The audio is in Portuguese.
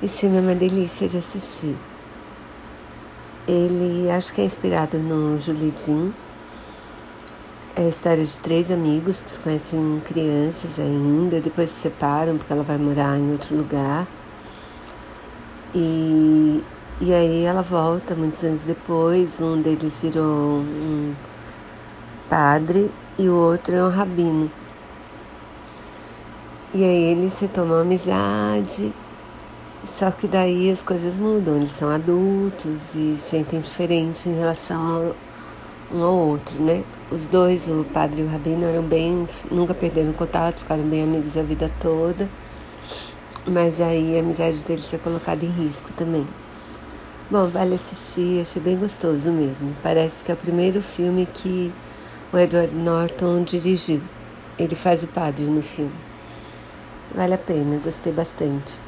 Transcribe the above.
Esse filme é uma delícia de assistir. Ele acho que é inspirado no Julie Jean. É a história de três amigos que se conhecem crianças ainda, depois se separam porque ela vai morar em outro lugar. E, e aí ela volta muitos anos depois, um deles virou um padre e o outro é um rabino. E aí eles se tomam amizade só que daí as coisas mudam, eles são adultos e sentem diferente em relação a um ao outro, né? Os dois, o padre e o rabino, eram bem, nunca perderam contato, ficaram bem amigos a vida toda. Mas aí a amizade deles é colocada em risco também. Bom, vale assistir, achei bem gostoso mesmo. Parece que é o primeiro filme que o Edward Norton dirigiu. Ele faz o padre no filme. Vale a pena, gostei bastante.